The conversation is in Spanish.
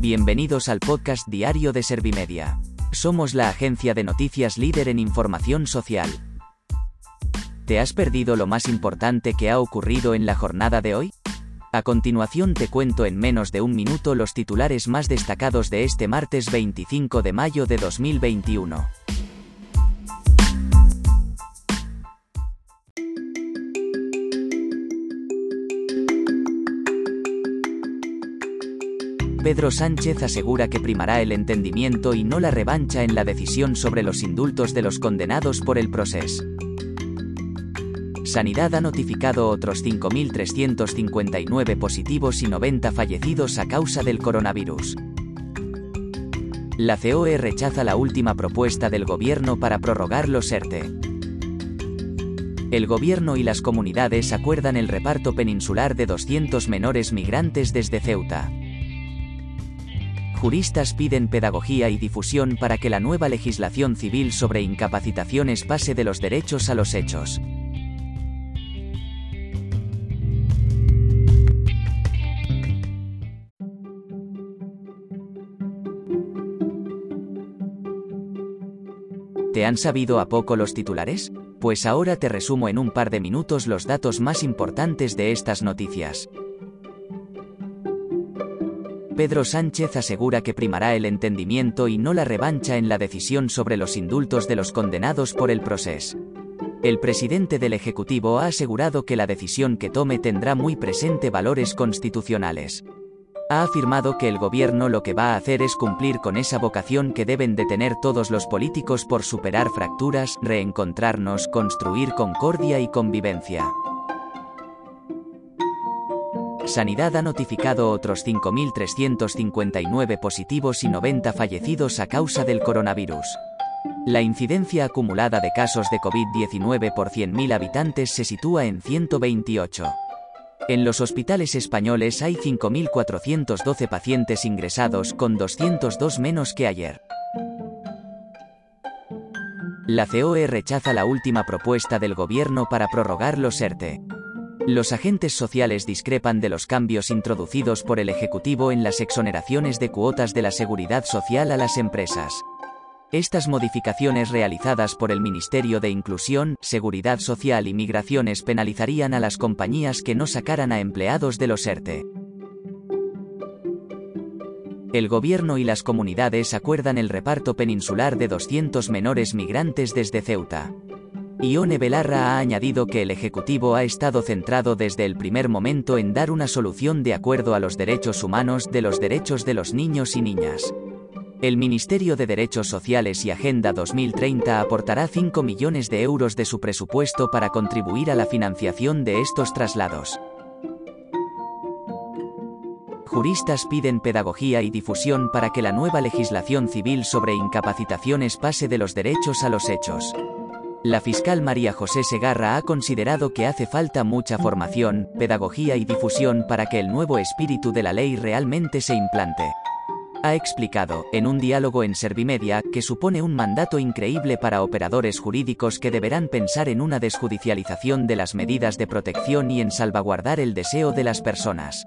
Bienvenidos al podcast diario de Servimedia. Somos la agencia de noticias líder en información social. ¿Te has perdido lo más importante que ha ocurrido en la jornada de hoy? A continuación te cuento en menos de un minuto los titulares más destacados de este martes 25 de mayo de 2021. Pedro Sánchez asegura que primará el entendimiento y no la revancha en la decisión sobre los indultos de los condenados por el proceso. Sanidad ha notificado otros 5.359 positivos y 90 fallecidos a causa del coronavirus. La COE rechaza la última propuesta del gobierno para prorrogar los ERTE. El gobierno y las comunidades acuerdan el reparto peninsular de 200 menores migrantes desde Ceuta. Juristas piden pedagogía y difusión para que la nueva legislación civil sobre incapacitaciones pase de los derechos a los hechos. ¿Te han sabido a poco los titulares? Pues ahora te resumo en un par de minutos los datos más importantes de estas noticias. Pedro Sánchez asegura que primará el entendimiento y no la revancha en la decisión sobre los indultos de los condenados por el proceso. El presidente del Ejecutivo ha asegurado que la decisión que tome tendrá muy presente valores constitucionales. Ha afirmado que el gobierno lo que va a hacer es cumplir con esa vocación que deben de tener todos los políticos por superar fracturas, reencontrarnos, construir concordia y convivencia. Sanidad ha notificado otros 5.359 positivos y 90 fallecidos a causa del coronavirus. La incidencia acumulada de casos de COVID-19 por 100.000 habitantes se sitúa en 128. En los hospitales españoles hay 5.412 pacientes ingresados con 202 menos que ayer. La COE rechaza la última propuesta del gobierno para prorrogar los ERTE. Los agentes sociales discrepan de los cambios introducidos por el Ejecutivo en las exoneraciones de cuotas de la seguridad social a las empresas. Estas modificaciones realizadas por el Ministerio de Inclusión, Seguridad Social y Migraciones penalizarían a las compañías que no sacaran a empleados de los ERTE. El gobierno y las comunidades acuerdan el reparto peninsular de 200 menores migrantes desde Ceuta. Ione Belarra ha añadido que el Ejecutivo ha estado centrado desde el primer momento en dar una solución de acuerdo a los derechos humanos de los derechos de los niños y niñas. El Ministerio de Derechos Sociales y Agenda 2030 aportará 5 millones de euros de su presupuesto para contribuir a la financiación de estos traslados. Juristas piden pedagogía y difusión para que la nueva legislación civil sobre incapacitaciones pase de los derechos a los hechos. La fiscal María José Segarra ha considerado que hace falta mucha formación, pedagogía y difusión para que el nuevo espíritu de la ley realmente se implante. Ha explicado, en un diálogo en Servimedia, que supone un mandato increíble para operadores jurídicos que deberán pensar en una desjudicialización de las medidas de protección y en salvaguardar el deseo de las personas.